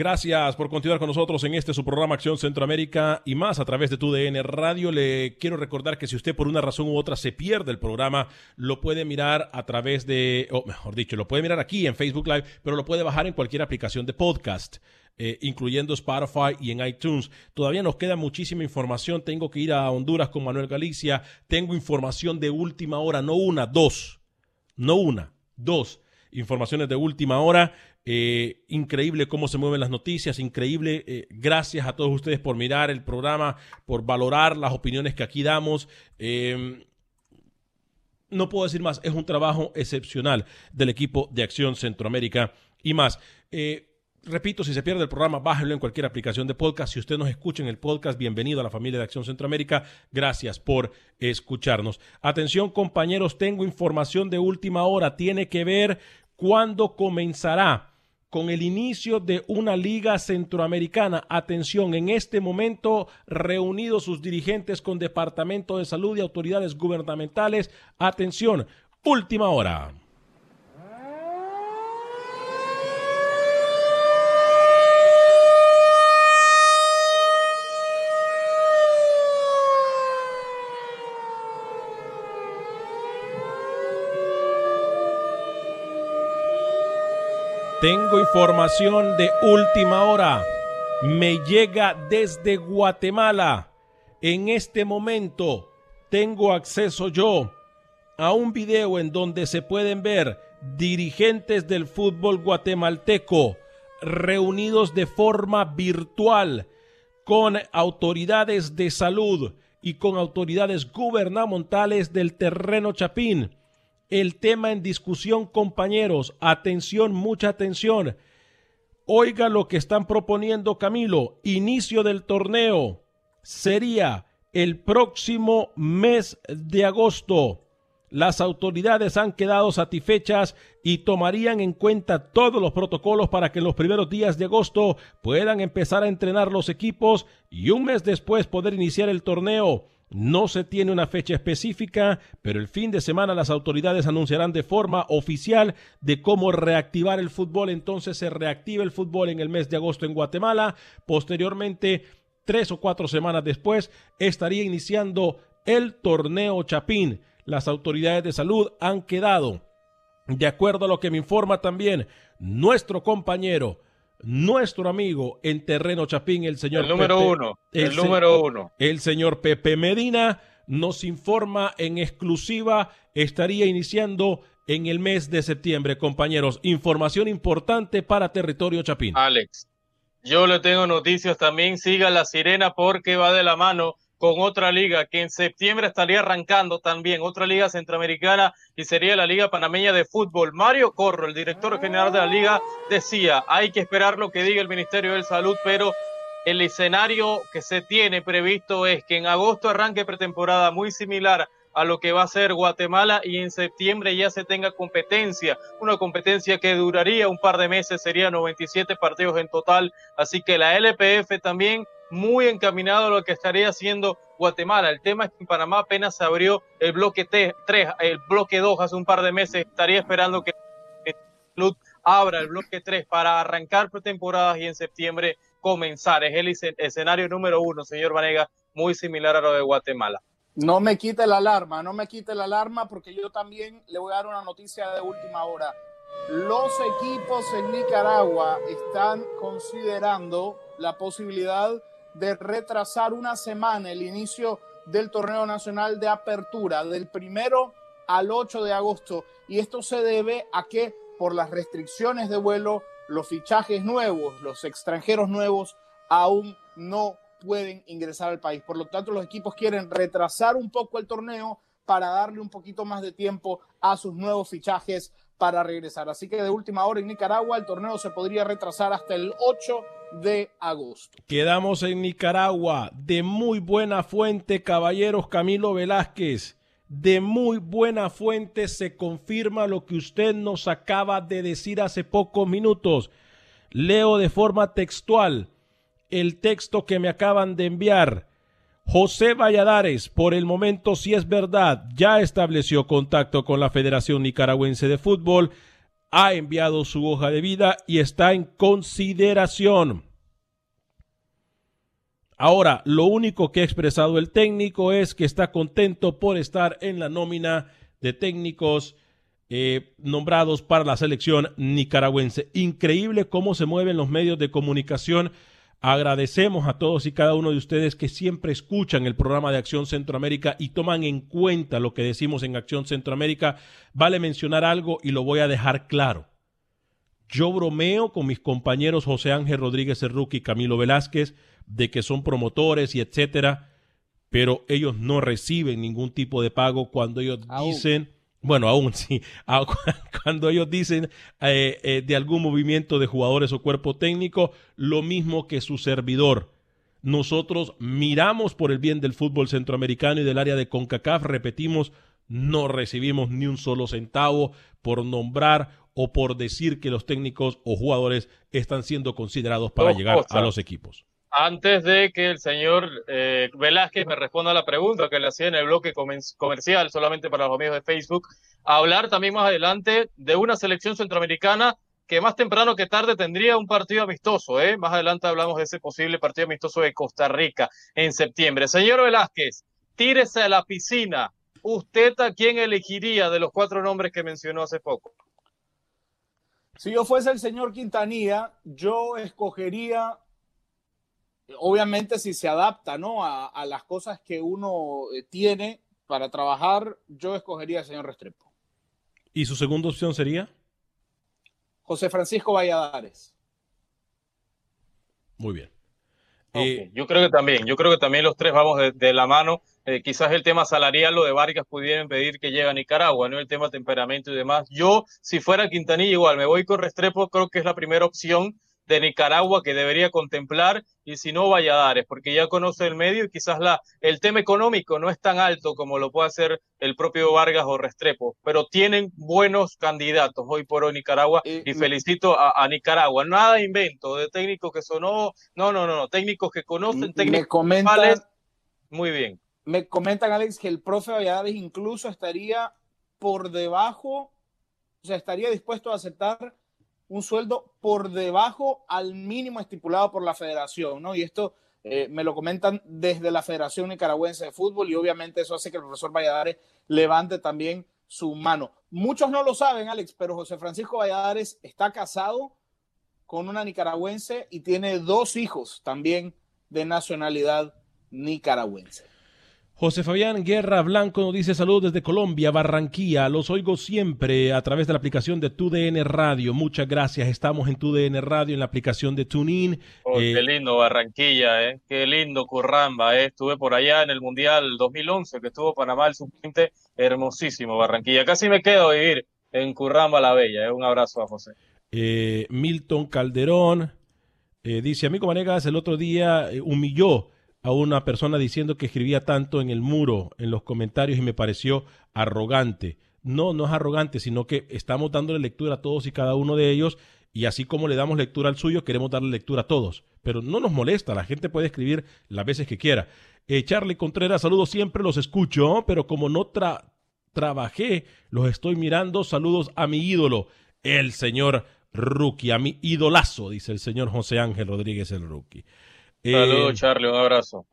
Speaker 1: Gracias por continuar con nosotros en este su programa Acción Centroamérica y más a través de tu DN Radio. Le quiero recordar que si usted por una razón u otra se pierde el programa, lo puede mirar a través de, o mejor dicho, lo puede mirar aquí en Facebook Live, pero lo puede bajar en cualquier aplicación de podcast. eh, incluyendo Spotify y en iTunes. Todavía nos queda muchísima información. Tengo que ir a Honduras con Manuel Galicia. Tengo información de última hora, no una, dos. No una, dos. Informaciones de última hora. Eh, increíble cómo se mueven las noticias, increíble. eh, gracias a todos ustedes por mirar el programa, por valorar las opiniones que aquí damos. Eh, no puedo decir más, es un trabajo excepcional del equipo de Acción Centroamérica y más. Eh, repito, si se pierde el programa, bájenlo en cualquier aplicación de podcast. Si usted nos escucha en el podcast, bienvenido a la familia de Acción Centroamérica. Gracias por escucharnos. Atención, compañeros, tengo información de última hora. Tiene que ver cuándo comenzará con el inicio de una liga centroamericana. Atención, en este momento reunidos sus dirigentes con Departamento de Salud y autoridades gubernamentales. Atención, última hora. Tengo información de última hora. Me llega desde Guatemala. En este momento tengo acceso yo a un video en donde se pueden ver dirigentes del fútbol guatemalteco reunidos de forma virtual con autoridades de salud y con autoridades gubernamentales del terreno Chapín el tema en discusión, compañeros. Atención, mucha atención. Oiga lo que están proponiendo, Camilo. Inicio del torneo sería el próximo mes de agosto. Las autoridades han quedado satisfechas y tomarían en cuenta todos los protocolos para que en los primeros días de agosto puedan empezar a entrenar los equipos y un mes después poder iniciar el torneo. No se tiene una fecha específica, pero el fin de semana las autoridades anunciarán de forma oficial de cómo reactivar el fútbol. Entonces se reactiva el fútbol en el mes de agosto en Guatemala. Posteriormente, tres o cuatro semanas después, estaría iniciando el torneo Chapín. Las autoridades de salud han quedado, de acuerdo a lo que me informa también nuestro compañero, nuestro amigo en terreno Chapín, el señor
Speaker 3: El número
Speaker 1: Pepe-
Speaker 3: uno, el número uno.
Speaker 1: El señor Pepe Medina nos informa en exclusiva, estaría iniciando en el mes de septiembre, compañeros. Información importante para territorio Chapín.
Speaker 3: Alex, yo le tengo noticias también. Siga la sirena porque va de la mano con otra liga que en septiembre estaría arrancando también, otra liga centroamericana y sería la Liga Panameña de Fútbol. Mario Corro, el director general de la liga, decía, hay que esperar lo que diga el Ministerio de Salud, pero el escenario que se tiene previsto es que en agosto arranque pretemporada muy similar a lo que va a ser Guatemala y en septiembre ya se tenga competencia, una competencia que duraría un par de meses, sería 97 partidos en total, así que la LPF también muy encaminado a lo que estaría haciendo Guatemala. El tema es que en Panamá apenas se abrió el bloque 3, el bloque 2 hace un par de meses, estaría esperando que Salud abra el bloque 3 para arrancar pretemporadas y en septiembre comenzar. Es el escenario número uno, señor Vanega, muy similar a lo de Guatemala.
Speaker 2: No me quite la alarma, no me quite la alarma porque yo también le voy a dar una noticia de última hora. Los equipos en Nicaragua están considerando la posibilidad de retrasar una semana el inicio del torneo nacional de apertura del primero al 8 de agosto. Y esto se debe a que por las restricciones de vuelo, los fichajes nuevos, los extranjeros nuevos aún no pueden ingresar al país. Por lo tanto, los equipos quieren retrasar un poco el torneo para darle un poquito más de tiempo a sus nuevos fichajes para regresar. Así que de última hora en Nicaragua el torneo se podría retrasar hasta el 8 de agosto.
Speaker 1: Quedamos en Nicaragua. De muy buena fuente, caballeros Camilo Velázquez. De muy buena fuente se confirma lo que usted nos acaba de decir hace pocos minutos. Leo de forma textual el texto que me acaban de enviar. José Valladares, por el momento, si es verdad, ya estableció contacto con la Federación Nicaragüense de Fútbol, ha enviado su hoja de vida y está en consideración. Ahora, lo único que ha expresado el técnico es que está contento por estar en la nómina de técnicos eh, nombrados para la selección nicaragüense. Increíble cómo se mueven los medios de comunicación Agradecemos a todos y cada uno de ustedes que siempre escuchan el programa de Acción Centroamérica y toman en cuenta lo que decimos en Acción Centroamérica. Vale mencionar algo y lo voy a dejar claro. Yo bromeo con mis compañeros José Ángel Rodríguez Cerruqui y Camilo Velázquez de que son promotores y etcétera, pero ellos no reciben ningún tipo de pago cuando ellos dicen bueno, aún (laughs) sí. Cuando ellos dicen eh, eh, de algún movimiento de jugadores o cuerpo técnico, lo mismo que su servidor. Nosotros miramos por el bien del fútbol centroamericano y del área de CONCACAF, repetimos, no recibimos ni un solo centavo por nombrar o por decir que los técnicos o jugadores están siendo considerados para llegar a los equipos
Speaker 3: antes de que el señor eh, Velázquez me responda a la pregunta que le hacía en el bloque comercial, solamente para los amigos de Facebook, hablar también más adelante de una selección centroamericana que más temprano que tarde tendría un partido amistoso. ¿eh? Más adelante hablamos de ese posible partido amistoso de Costa Rica en septiembre. Señor Velázquez, tírese a la piscina. ¿Usted a quién elegiría de los cuatro nombres que mencionó hace poco?
Speaker 2: Si yo fuese el señor Quintanilla, yo escogería obviamente si se adapta ¿no? a, las cosas que uno eh, tiene para trabajar, yo escogería al señor Restrepo.
Speaker 1: ¿Y su segunda opción sería?
Speaker 2: José Francisco Valladares.
Speaker 1: Muy bien.
Speaker 3: Eh, yo creo que también, yo creo que también los tres vamos de, la mano. Eh, quizás el tema salarial, lo de Vargas, pudiera impedir que llegue a Nicaragua, ¿no? El tema temperamento y demás. Yo, si fuera Quintanilla, igual me voy con Restrepo, creo que es la primera opción de Nicaragua que debería contemplar y si no Valladares, porque ya conoce el medio y quizás la, el tema económico no es tan alto como lo puede hacer el propio Vargas o Restrepo, pero tienen buenos candidatos hoy por hoy Nicaragua y, felicito a, Nicaragua. Nada invento de técnicos que sonó, no, no, no, no técnicos que conocen, técnicos
Speaker 2: me comentan,
Speaker 3: muy bien.
Speaker 2: Me comentan, Alex, que el profe Valladares incluso estaría por debajo, o sea, estaría dispuesto a aceptar un sueldo por debajo al mínimo estipulado por la federación, ¿no? Y esto eh, me lo comentan desde la Federación Nicaragüense de Fútbol y obviamente eso hace que el profesor Valladares levante también su mano. Muchos no lo saben, Alex, pero José Francisco Valladares está casado con una nicaragüense y tiene dos hijos también de nacionalidad nicaragüense.
Speaker 1: José Fabián Guerra Blanco nos dice saludos desde Colombia, Barranquilla. Los oigo siempre a través de la aplicación de TUDN Radio. Muchas gracias. Estamos en TUDN Radio, en la aplicación de TuneIn.
Speaker 3: Oh,
Speaker 1: Eh,
Speaker 3: qué lindo Barranquilla, ¿eh? Qué lindo Curramba, ¿eh? Estuve por allá en el Mundial 2011, que estuvo Panamá el sub-20. Hermosísimo Barranquilla. Casi me quedo a vivir en Curramba la Bella. ¿eh? Un abrazo a José.
Speaker 1: Milton Calderón dice, amigo Vanegas, el otro día humilló a una persona diciendo que escribía tanto en el muro, en los comentarios, y me pareció arrogante. No, no es arrogante, sino que estamos dándole lectura a todos y cada uno de ellos, y así como le damos lectura al suyo, queremos darle lectura a todos. Pero no nos molesta, la gente puede escribir las veces que quiera. Eh, Charlie Contreras, saludos siempre, los escucho, pero como no tra- trabajé, los estoy mirando. Saludos a mi ídolo, el señor Rookie, a mi idolazo, dice el señor José Ángel Rodríguez, el Rookie. Eh,
Speaker 3: Saludos, Charlie, un abrazo.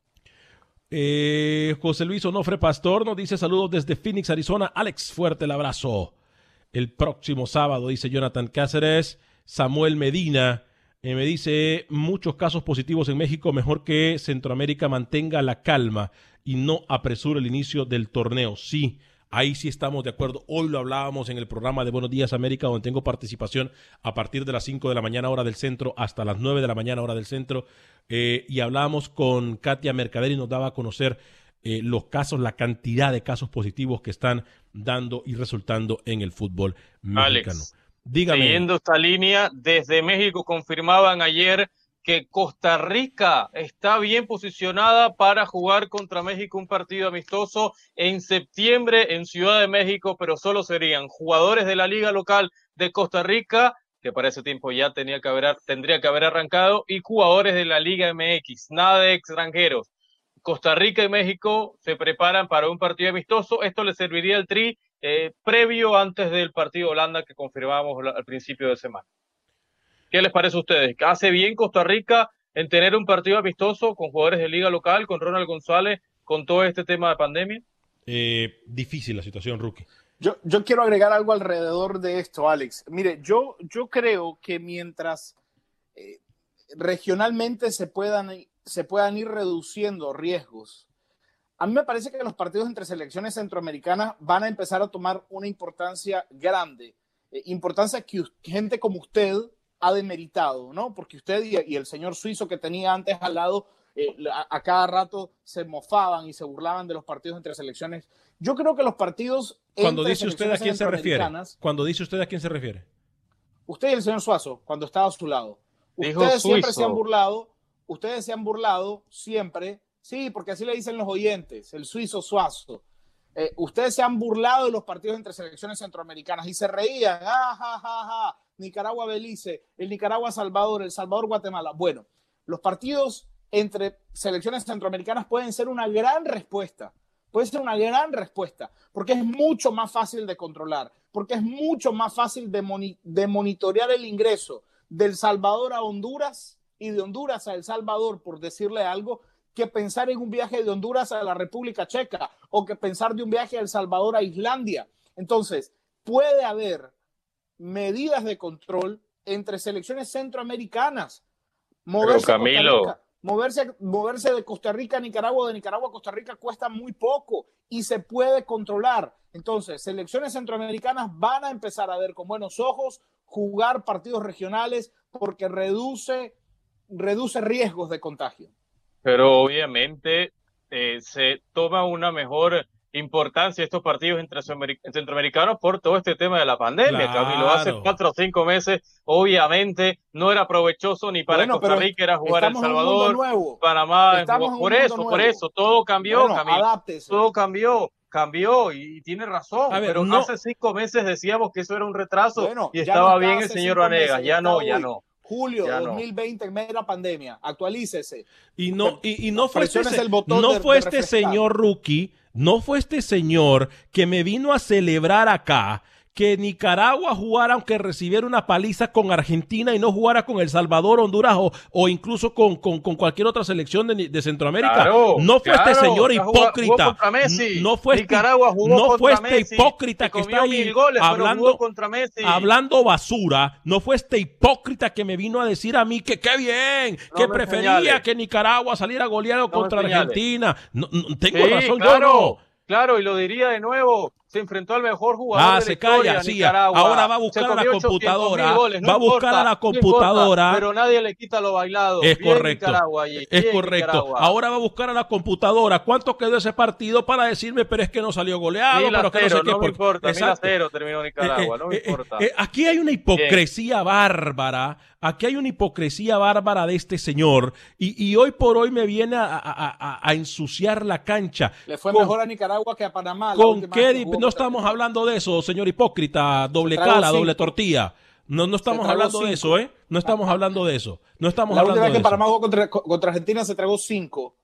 Speaker 1: eh, José Luis Onofre Pastor nos dice saludos desde Phoenix, Arizona. Alex, fuerte el abrazo. El próximo sábado, dice Jonathan Cáceres. Samuel Medina eh, me dice muchos casos positivos en México. Mejor que Centroamérica mantenga la calma y no apresure el inicio del torneo. Sí, ahí sí estamos de acuerdo. Hoy lo hablábamos en el programa de Buenos Días América, donde tengo participación a partir de las 5 de la mañana hora del centro hasta las 9 de la mañana hora del centro. Eh, y hablábamos con Katia Mercader y nos daba a conocer eh, los casos, la cantidad de casos positivos que están dando y resultando en el fútbol mexicano.
Speaker 3: Alex,
Speaker 1: Dígame.
Speaker 3: Siguiendo esta línea, desde México confirmaban ayer que Costa Rica está bien posicionada para jugar contra México un partido amistoso en septiembre en Ciudad de México, pero solo serían jugadores de la liga local de Costa Rica, que para ese tiempo ya tendría que haber arrancado, y jugadores de la Liga MX, nada de extranjeros. Costa Rica y México se preparan para un partido amistoso. Esto le serviría al Tri eh, previo antes del partido Holanda que confirmamos al principio de semana. ¿Qué les parece a ustedes? ¿Hace bien Costa Rica en tener un partido amistoso con jugadores de liga local, con Ronald González, con todo este tema de pandemia?
Speaker 1: Eh, difícil la situación, Rookie.
Speaker 2: Yo, yo quiero agregar algo alrededor de esto, Alex. Mire, yo, yo creo que mientras eh, regionalmente se puedan, se puedan ir reduciendo riesgos, a mí me parece que los partidos entre selecciones centroamericanas van a empezar a tomar una importancia grande, eh, importancia que gente como usted ha demeritado, ¿no? Porque usted y, y el señor suizo que tenía antes al lado, eh, a, a cada rato se mofaban y se burlaban de los partidos entre selecciones. Yo creo que los partidos
Speaker 1: Cuando dice usted a quién se refiere. Cuando dice usted a quién se refiere.
Speaker 2: Usted y el señor Suazo, cuando estaba a su lado.
Speaker 3: Dijo
Speaker 2: Ustedes siempre
Speaker 3: suizo.
Speaker 2: se han burlado, ustedes se han burlado siempre, sí, porque así le dicen los oyentes, el suizo Suazo. Eh, ustedes se han burlado de los partidos entre selecciones centroamericanas y se reían, ah, ja, ja, ja, Nicaragua Belice, el Nicaragua Salvador, el Salvador Guatemala. Bueno, los partidos entre selecciones centroamericanas pueden ser una gran respuesta, puede ser una gran respuesta, porque es mucho más fácil de controlar, porque es mucho más fácil de monitorear el ingreso del Salvador a Honduras y de Honduras a El Salvador, por decirle algo, que pensar en un viaje de Honduras a la República Checa o que pensar de un viaje a El Salvador a Islandia. Entonces, puede haber medidas de control entre selecciones centroamericanas. Moverse, Costa
Speaker 3: Camilo.
Speaker 2: Rica- moverse, moverse de Costa Rica a Nicaragua, de Nicaragua a Costa Rica cuesta muy poco y se puede controlar. Entonces, selecciones centroamericanas van a empezar a ver con buenos ojos jugar partidos regionales porque reduce, reduce riesgos de contagio.
Speaker 3: Pero obviamente eh, se toma una mejor importancia estos partidos entre centroameric- centroamericanos por todo este tema de la pandemia,
Speaker 1: Claro.
Speaker 3: Camilo. Hace cuatro o cinco meses, obviamente, no era provechoso ni para
Speaker 2: Bueno,
Speaker 3: Costa Rica, era jugar a El Salvador,
Speaker 2: nuevo.
Speaker 3: Panamá. Por eso, por
Speaker 2: nuevo.
Speaker 3: eso, todo cambió,
Speaker 2: Bueno,
Speaker 3: Camilo.
Speaker 2: adáptese.
Speaker 3: Todo cambió, cambió y, tiene razón.
Speaker 1: A ver,
Speaker 3: pero
Speaker 1: no-
Speaker 3: hace cinco meses decíamos que eso era un retraso
Speaker 2: Bueno,
Speaker 3: y
Speaker 2: ya
Speaker 3: estaba
Speaker 2: no
Speaker 3: bien el señor Vanegas. Ya
Speaker 2: está
Speaker 3: no, ya no.
Speaker 2: Julio
Speaker 3: Ya
Speaker 2: de
Speaker 3: no.
Speaker 2: 2020 en medio de la pandemia. Actualícese.
Speaker 1: Y no, y, y no fue este,
Speaker 2: el botón
Speaker 1: no
Speaker 2: de-
Speaker 1: fue
Speaker 2: de
Speaker 1: este
Speaker 2: refrescar.
Speaker 1: señor rookie, no fue este señor que me vino a celebrar acá que Nicaragua jugara aunque recibiera una paliza con Argentina y no jugara con El Salvador, Honduras o, o incluso con, con- con cualquier otra selección de, de Centroamérica.
Speaker 3: Claro,
Speaker 1: no fue
Speaker 3: claro,
Speaker 1: este señor
Speaker 3: jugó-
Speaker 1: hipócrita.
Speaker 3: jugó Messi.
Speaker 1: No fue este,
Speaker 3: Nicaragua jugó
Speaker 1: no fue este
Speaker 3: Messi,
Speaker 1: hipócrita que está ahí
Speaker 3: goles,
Speaker 1: hablando, hablando basura. No fue este hipócrita que me vino a decir a mí que qué bien,
Speaker 3: No
Speaker 1: que prefería que Nicaragua saliera goleado contra. Argentina. No, no, tengo
Speaker 3: Sí,
Speaker 1: razón,
Speaker 3: claro,
Speaker 1: yo no.
Speaker 3: claro, y lo diría de nuevo. Se enfrentó al mejor jugador
Speaker 1: Ah,
Speaker 3: de la
Speaker 1: se calla, sí. Ahora va a buscar a la
Speaker 3: comió 800.000
Speaker 1: computadora.
Speaker 3: goles, no
Speaker 1: va a buscar
Speaker 3: importa,
Speaker 1: a la
Speaker 3: no importa,
Speaker 1: computadora.
Speaker 3: pero nadie le quita lo bailado.
Speaker 1: Es
Speaker 3: Bien
Speaker 1: correcto.
Speaker 3: Nicaragua allí,
Speaker 1: Es
Speaker 3: bien
Speaker 1: correcto.
Speaker 3: Nicaragua.
Speaker 1: Ahora va a buscar a la computadora cuánto quedó ese partido para decirme, pero es que no salió goleado,
Speaker 3: Mil
Speaker 1: pero que no
Speaker 3: cero,
Speaker 1: sé qué.
Speaker 3: no me importa, mil a cero terminó Nicaragua,
Speaker 1: Eh,
Speaker 3: no me
Speaker 1: eh,
Speaker 3: importa.
Speaker 1: eh, aquí hay una hipocresía bárbara. Aquí hay una hipocresía bárbara de este señor. Y, y hoy por hoy me viene a, a- a- a ensuciar la cancha.
Speaker 2: Le fue
Speaker 1: Con-
Speaker 2: mejor a Nicaragua que a Panamá.
Speaker 1: ¿Con qué? No estamos hablando de eso, señor hipócrita, doble cara, doble tortilla. No, no estamos hablando de eso, ¿eh? No estamos hablando de eso. No estamos
Speaker 2: La
Speaker 1: hablando
Speaker 2: última vez
Speaker 1: de
Speaker 2: que
Speaker 1: eso.
Speaker 2: Panamá jugó contra, contra Argentina se tragó cinco.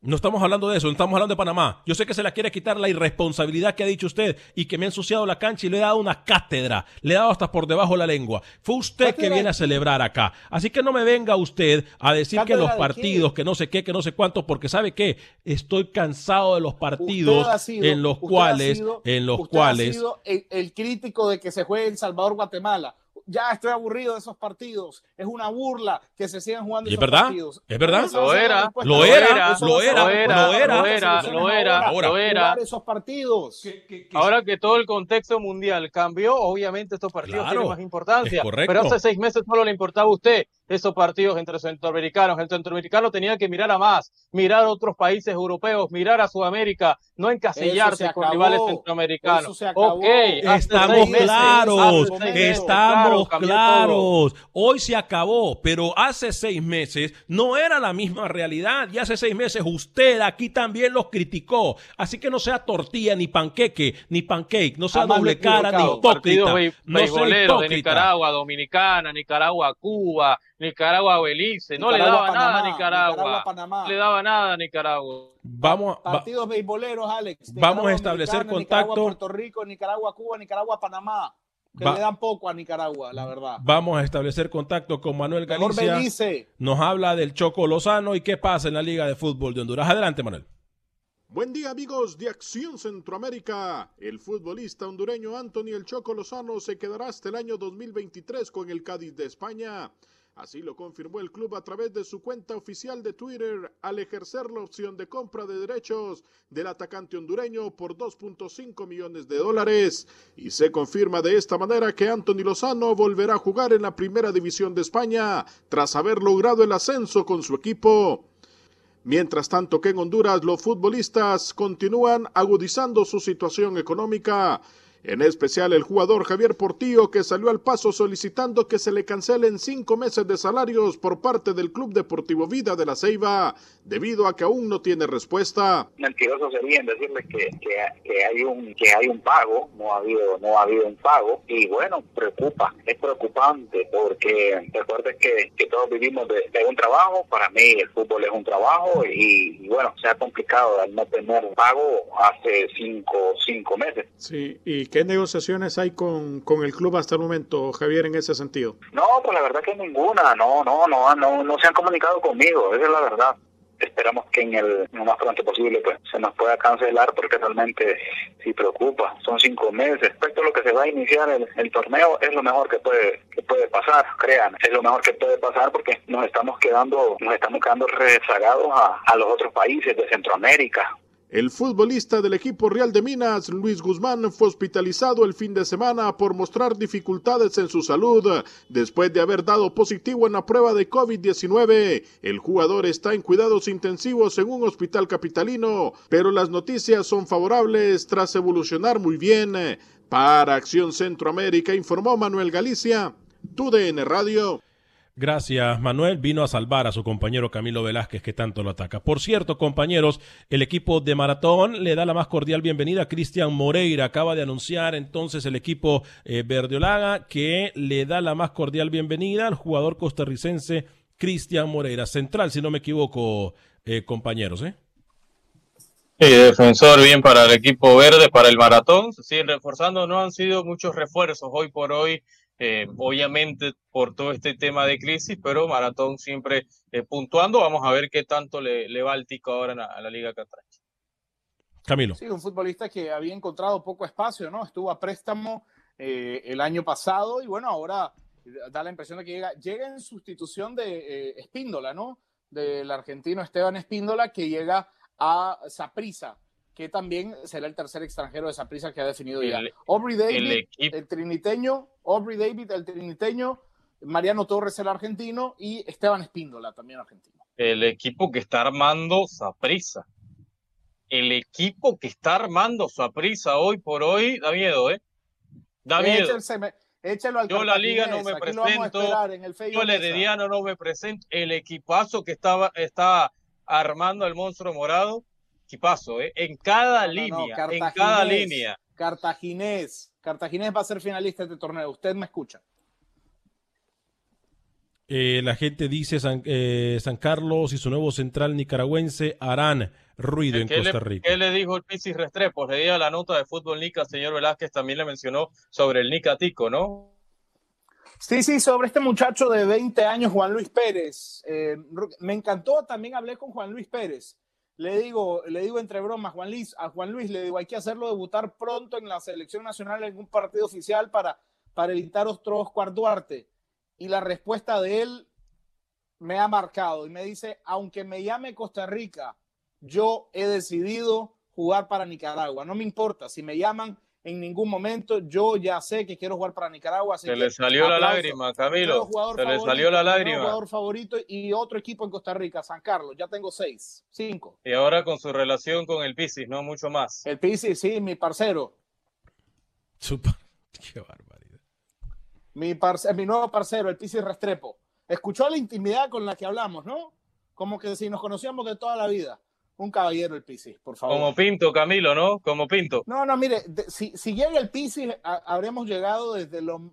Speaker 1: No estamos hablando de eso, no estamos hablando de Panamá. Yo sé que se la quiere quitar la irresponsabilidad que ha dicho usted y que me ha ensuciado la cancha y le he dado una cátedra, le he dado hasta por debajo la lengua. Fue usted que viene a celebrar acá. Así que no me venga usted a decir que
Speaker 2: ¿Cátedra
Speaker 1: los
Speaker 2: de
Speaker 1: partidos, que no sé qué, que no sé cuánto, porque sabe qué, estoy cansado de los partidos
Speaker 2: sido-
Speaker 1: en los cuales,
Speaker 2: sido-
Speaker 1: en los
Speaker 2: ha
Speaker 1: cuales
Speaker 2: sido el, el crítico de que se juegue El Salvador-Guatemala. Ya estoy aburrido de esos partidos. Es una burla que se sigan jugando
Speaker 1: ¿Y es
Speaker 2: esos
Speaker 1: verdad?
Speaker 2: partidos.
Speaker 1: ¿Es verdad?
Speaker 3: Lo era,
Speaker 1: lo era, lo era, lo era,
Speaker 3: lo era, lo era,
Speaker 2: ahora,
Speaker 3: lo era.
Speaker 2: jugar esos partidos.
Speaker 3: Ahora que todo el contexto mundial cambió, obviamente estos partidos
Speaker 1: Claro,
Speaker 3: tienen más importancia.
Speaker 1: es correcto.
Speaker 3: Pero hace seis meses solo le importaba a usted esos partidos entre centroamericanos. El centroamericano tenía que mirar a más, mirar a otros países europeos, mirar a Sudamérica, no encasillarse con rivales centroamericanos.
Speaker 2: Eso se acabó.
Speaker 3: Ok, hace
Speaker 1: Estamos
Speaker 3: meses,
Speaker 1: claros,
Speaker 3: meses,
Speaker 1: estamos claros. Hoy se acabó, pero hace seis meses no era la misma realidad y hace seis meses usted aquí también los criticó. Así que no sea tortilla, ni panqueque, ni pancake, no sea
Speaker 2: he
Speaker 1: doble cara, ni hipócrita.
Speaker 3: partidos
Speaker 1: No sea
Speaker 3: beisboleros de
Speaker 1: hipócrita.
Speaker 3: Nicaragua, Dominicana, Nicaragua, Cuba, Nicaragua, Belice. No le daba nada a Nicaragua.
Speaker 2: Nicaragua, Panamá.
Speaker 3: No le daba nada a Nicaragua.
Speaker 1: Vamos, va-
Speaker 2: Partidos beisboleros, Alex.
Speaker 1: Vamos a establecer contacto.
Speaker 2: Nicaragua, Puerto Rico, Nicaragua, Cuba, Nicaragua, Panamá. Que
Speaker 1: Va-
Speaker 2: le dan poco a Nicaragua, la verdad.
Speaker 1: vamos a establecer contacto con Manuel Galicia.
Speaker 2: Belice.
Speaker 1: Nos habla del Choco Lozano y qué pasa en la Liga de Fútbol de Honduras. Adelante, Manuel.
Speaker 5: Buen día amigos de Acción Centroamérica. El futbolista hondureño Anthony El Choco Lozano se quedará hasta el año 2023 con el Cádiz de España. Así lo confirmó el club a través de su cuenta oficial de Twitter al ejercer la opción de compra de derechos del atacante hondureño por 2.5 millones de dólares. Y se confirma de esta manera que Anthony Lozano volverá a jugar en la primera división de España tras haber logrado el ascenso con su equipo. Mientras tanto que en Honduras los futbolistas continúan agudizando su situación económica. En especial el jugador Javier Portillo que salió al paso solicitando que se le cancelen cinco meses de salarios por parte del Club Deportivo Vida de la Ceiba debido a que aún no tiene respuesta.
Speaker 7: mentiroso sería decirles que, que, que hay un que hay un pago no ha habido no ha habido un pago. Y bueno preocupa es preocupante porque recuerden que, que todos vivimos de, de un trabajo. Para mí el fútbol es un trabajo y, y bueno se ha complicado al no tener pago hace cinco cinco meses.
Speaker 5: Sí, ¿y qué negociaciones hay con, con el club hasta el momento, Javier, en ese sentido?
Speaker 7: no pues la verdad que ninguna no no no no no se han comunicado conmigo esa es la verdad esperamos que en el lo más pronto posible pues se nos pueda cancelar porque realmente sí preocupa son cinco meses respecto a lo que se va a iniciar el, el torneo es lo mejor que puede que puede pasar crean es lo mejor que puede pasar porque nos estamos quedando nos estamos quedando rezagados a, a los otros países de Centroamérica
Speaker 5: El futbolista del equipo Real de Minas, Luis Guzmán, fue hospitalizado el fin de semana por mostrar dificultades en su salud después de haber dado positivo en la prueba de COVID-19. El jugador está en cuidados intensivos en un hospital capitalino, pero las noticias son favorables tras evolucionar muy bien. Para Acción Centroamérica informó Manuel Galicia, TUDN Radio.
Speaker 1: Gracias, Manuel. Vino a salvar a su compañero Camilo Velázquez, que tanto lo ataca. Por cierto, compañeros, el equipo de Maratón le da la más cordial bienvenida a Cristian Moreira. Acaba de anunciar entonces el equipo eh, Verdeolaga que le da la más cordial bienvenida al jugador costarricense Cristian Moreira. Central, si no me equivoco, eh, compañeros, ¿eh?
Speaker 3: Sí, defensor bien para el equipo verde, para el maratón. Siguen reforzando, no han sido muchos refuerzos hoy por hoy, eh, obviamente por todo este tema de crisis, pero maratón siempre eh, puntuando. Vamos a ver qué tanto le, le va el tico ahora a la, a la Liga Catracha.
Speaker 1: Camilo.
Speaker 2: Sí, un futbolista que había encontrado poco espacio, ¿no? Estuvo a préstamo eh, el año pasado y bueno, ahora da la impresión de que llega, llega en sustitución de eh, Espíndola, ¿no? Del argentino Esteban Espíndola que llega a Saprisa, que también será el tercer extranjero de Saprisa que ha definido ya.
Speaker 3: El-
Speaker 2: Aubrey
Speaker 3: el
Speaker 2: David, el, triniteño, Aubrey David, el triniteño, Mariano Torres, el argentino, y Esteban Espíndola, también argentino.
Speaker 3: El equipo que está armando Saprisa. El equipo que está armando Saprisa hoy por hoy da miedo, ¿eh? Da miedo.
Speaker 2: Échelo al
Speaker 3: Yo la liga no me
Speaker 2: aquí
Speaker 3: presento. Yo el. Herediano no me presento. El equipazo que estaba, está armando el monstruo morado. Equipazo, ¿eh? En cada
Speaker 2: No, no, no,
Speaker 3: línea. en
Speaker 2: Cartaginés,
Speaker 3: cada línea.
Speaker 2: Cartaginés. Cartaginés va a ser finalista de este torneo. Usted me escucha.
Speaker 1: Eh, la gente dice San, eh, San Carlos y su nuevo central nicaragüense harán ruido en
Speaker 3: ¿Qué
Speaker 1: Costa
Speaker 3: le,
Speaker 1: Rica.
Speaker 3: qué le dijo el Pisis Restrepo? Leía la nota de Fútbol Nica, señor Velázquez también le mencionó sobre el Nica Tico, ¿no?
Speaker 2: Sí, sí, sobre este muchacho de 20 años, Juan Luis Pérez. Eh, me encantó, también hablé con Juan Luis Pérez. Le digo, le digo entre bromas, Juan Luis, a Juan Luis le digo, hay que hacerlo debutar pronto en la selección nacional en un partido oficial para, para evitar otro Oscar Duarte. Y la respuesta de él me ha marcado y me dice, aunque me llame Costa Rica, yo he decidido jugar para Nicaragua. No me importa si me llaman en ningún momento, yo ya sé que quiero jugar para Nicaragua. así
Speaker 3: Se
Speaker 2: que
Speaker 3: le salió la lágrima, Camilo. Se le salió la lágrima.
Speaker 2: jugador favorito y otro equipo en Costa Rica, San Carlos. Ya tengo seis, cinco.
Speaker 3: Y ahora con su relación con el Pisis, no mucho más.
Speaker 2: El Pisi, sí, mi parcero.
Speaker 1: Super- (laughs) Qué barbaridad.
Speaker 2: Mi, parce- mi nuevo parcero, el Pisi Restrepo. Escuchó la intimidad con la que hablamos, ¿no? Como que si nos conocíamos de toda la vida. Un caballero el Pisi, por favor.
Speaker 3: Como Pinto, Camilo, ¿no? Como Pinto.
Speaker 2: No, no, mire, de- si, si llega el Pisi, ha- habremos llegado desde, lo,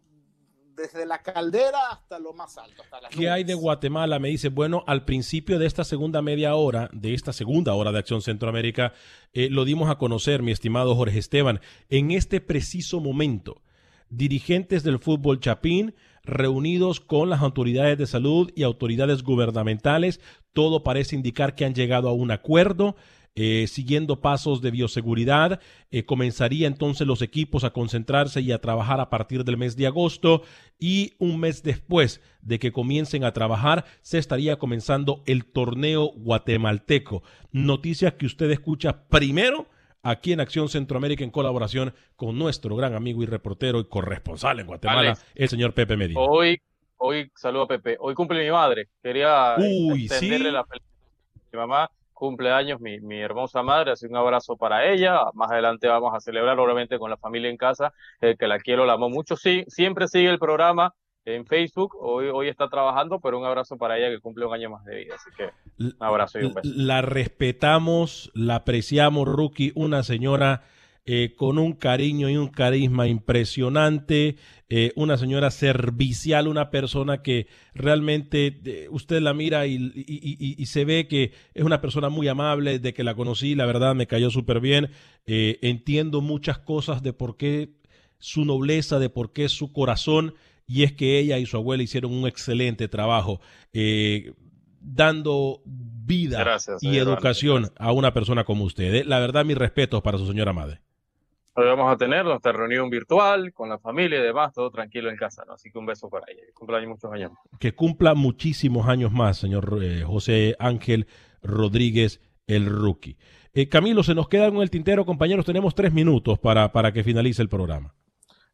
Speaker 2: desde la caldera hasta lo más alto. Hasta las
Speaker 1: ¿Qué hay de. Guatemala? Me dice, bueno, al principio de esta segunda media hora, de esta segunda hora de Acción Centroamérica, eh, lo dimos a conocer, mi estimado Jorge Esteban. En este preciso momento, dirigentes del fútbol chapín reunidos con las autoridades de salud y autoridades gubernamentales, todo parece indicar que han llegado a un acuerdo. eh, siguiendo pasos de bioseguridad, eh, comenzaría entonces los equipos a concentrarse y a trabajar a partir del mes de agosto y un mes después de que comiencen a trabajar se estaría comenzando el torneo guatemalteco. Noticias que usted escucha primero aquí en Acción Centroamérica en colaboración con nuestro gran amigo y reportero y corresponsal en Guatemala,
Speaker 3: Alex.
Speaker 1: el señor Pepe Medina.
Speaker 3: Hoy, hoy, saludo a Pepe. Hoy cumple mi madre. Quería
Speaker 1: Uy,
Speaker 3: extenderle
Speaker 1: ¿sí?
Speaker 3: la felicitación. Mi mamá cumple años, mi, mi hermosa madre, así un abrazo para ella. Más adelante vamos a celebrar, obviamente, con la familia en casa, eh, que la quiero, la amo mucho. Sí, siempre sigue el programa en Facebook. Hoy, hoy está trabajando, pero un abrazo para ella que cumple un año más de vida. Así que un abrazo y un beso.
Speaker 1: La respetamos, la apreciamos, Rookie, una señora eh, con un cariño y un carisma impresionante, eh, una señora servicial, una persona que realmente eh, usted la mira y, y- y- y se ve que es una persona muy amable, de que la conocí, la verdad me cayó súper bien, Eh, entiendo muchas cosas de por qué su nobleza, de por qué su corazón, y es que ella y su abuela hicieron un excelente trabajo. dando vida
Speaker 3: Gracias,
Speaker 1: y educación a una persona como usted. La verdad, mis respetos para su señora madre.
Speaker 3: Hoy vamos a tener nuestra reunión virtual con la familia y demás, todo tranquilo en casa, ¿no? Así que un beso para ella. Cumpleaños muchos años.
Speaker 1: Que cumpla muchísimos años más, señor eh, José Ángel Rodríguez, el rookie. Eh, Camilo, se nos queda con el tintero, compañeros. Tenemos tres minutos para, para que finalice el programa.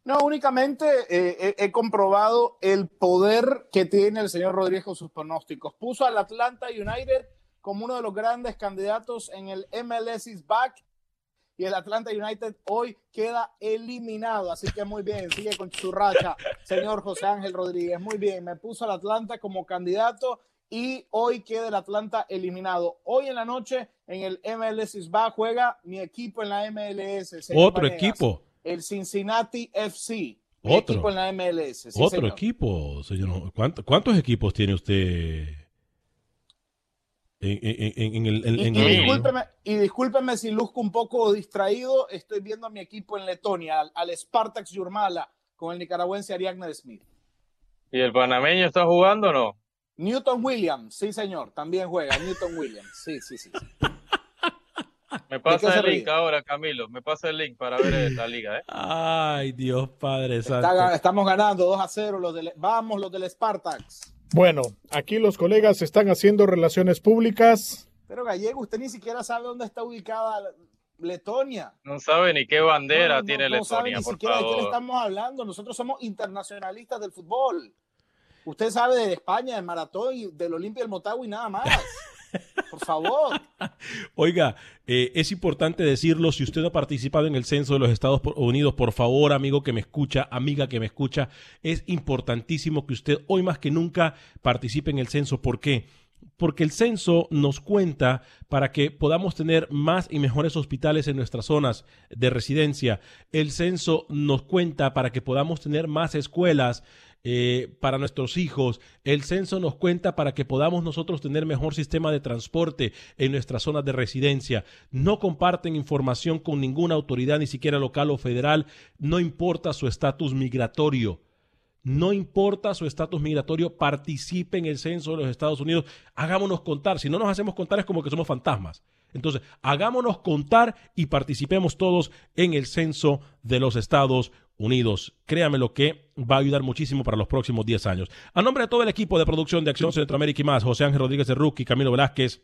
Speaker 2: No, únicamente eh, he, he comprobado el poder que tiene el señor Rodríguez con sus pronósticos. Puso al Atlanta United como uno de los grandes candidatos en el MLS is back y el Atlanta United hoy queda eliminado. Así que muy bien, sigue con su racha, señor José Ángel Rodríguez. Muy bien, me puso al Atlanta como candidato y hoy queda el Atlanta eliminado. Hoy en la noche en el MLS back juega mi equipo en la MLS.
Speaker 1: Otro equipo.
Speaker 2: el Cincinnati FC.
Speaker 1: Otro.
Speaker 2: equipo en la MLS. sí,
Speaker 1: Otro
Speaker 2: señor.
Speaker 1: equipo, señor. ¿Cuánto- ¿Cuántos equipos tiene usted? En, en- en el... en-
Speaker 2: Y,
Speaker 1: en
Speaker 2: y
Speaker 1: el-
Speaker 2: discúlpeme, y discúlpeme si luzco un poco distraído. Estoy viendo a mi equipo en Letonia, al, al Spartak Yurmala, con el nicaragüense Ariadne Smith.
Speaker 3: ¿Y el panameño está jugando o no?
Speaker 2: Newton Williams, sí señor, también juega. Newton Williams, sí, sí, sí. (laughs)
Speaker 3: Me pasa el link
Speaker 2: ríe?
Speaker 3: ahora, Camilo. Me pasa el link para ver esta liga, ¿eh?
Speaker 1: Ay, Dios Padre Santo.
Speaker 2: Está- estamos ganando 2 a 0. Los del, vamos, los del Spartak.
Speaker 5: Bueno, aquí los colegas están haciendo relaciones públicas.
Speaker 2: Pero Gallego, usted ni siquiera sabe dónde está ubicada Letonia.
Speaker 3: No sabe ni qué bandera
Speaker 2: No, no,
Speaker 3: tiene
Speaker 2: no sabe
Speaker 3: Letonia,
Speaker 2: ni
Speaker 3: por
Speaker 2: siquiera de qué le
Speaker 3: favor.
Speaker 2: estamos hablando. Nosotros somos internacionalistas del fútbol. Usted sabe de España, del maratón y del Olimpia del Motagua y nada más. (laughs) Por favor. (laughs)
Speaker 1: Oiga, eh, es importante decirlo, si usted ha participado en el censo de los Estados Unidos, por favor, amigo que me escucha, amiga que me escucha, es importantísimo que usted hoy más que nunca participe en el censo. ¿Por qué? Porque el censo nos cuenta para que podamos tener más y mejores hospitales en nuestras zonas de residencia. El censo nos cuenta para que podamos tener más escuelas eh, para nuestros hijos. El censo nos cuenta para que podamos nosotros tener mejor sistema de transporte en nuestras zonas de residencia. No comparten información con ninguna autoridad, ni siquiera local o federal. No importa su estatus migratorio. No importa su estatus migratorio, participe en el censo de los Estados Unidos. Hagámonos contar. Si no nos hacemos contar es como que somos fantasmas. Entonces, hagámonos contar y participemos todos en el censo de los Estados Unidos. Créame lo que va a ayudar muchísimo para los próximos 10 años. A nombre de todo el equipo de producción de Acción Centroamérica y más, José Ángel Rodríguez de Rookie, Camilo Velázquez,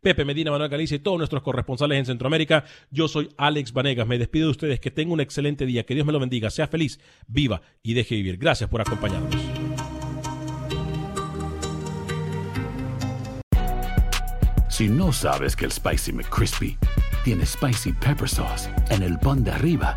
Speaker 1: Pepe Medina, Manuel Galicia y todos nuestros corresponsales en Centroamérica. Yo soy Alex Vanegas. Me despido de ustedes. Que tengan un excelente día. Que Dios me lo bendiga. Sea feliz, viva y deje vivir. Gracias por acompañarnos.
Speaker 8: Si no sabes que el Spicy McCrispy tiene Spicy Pepper Sauce en el pan de arriba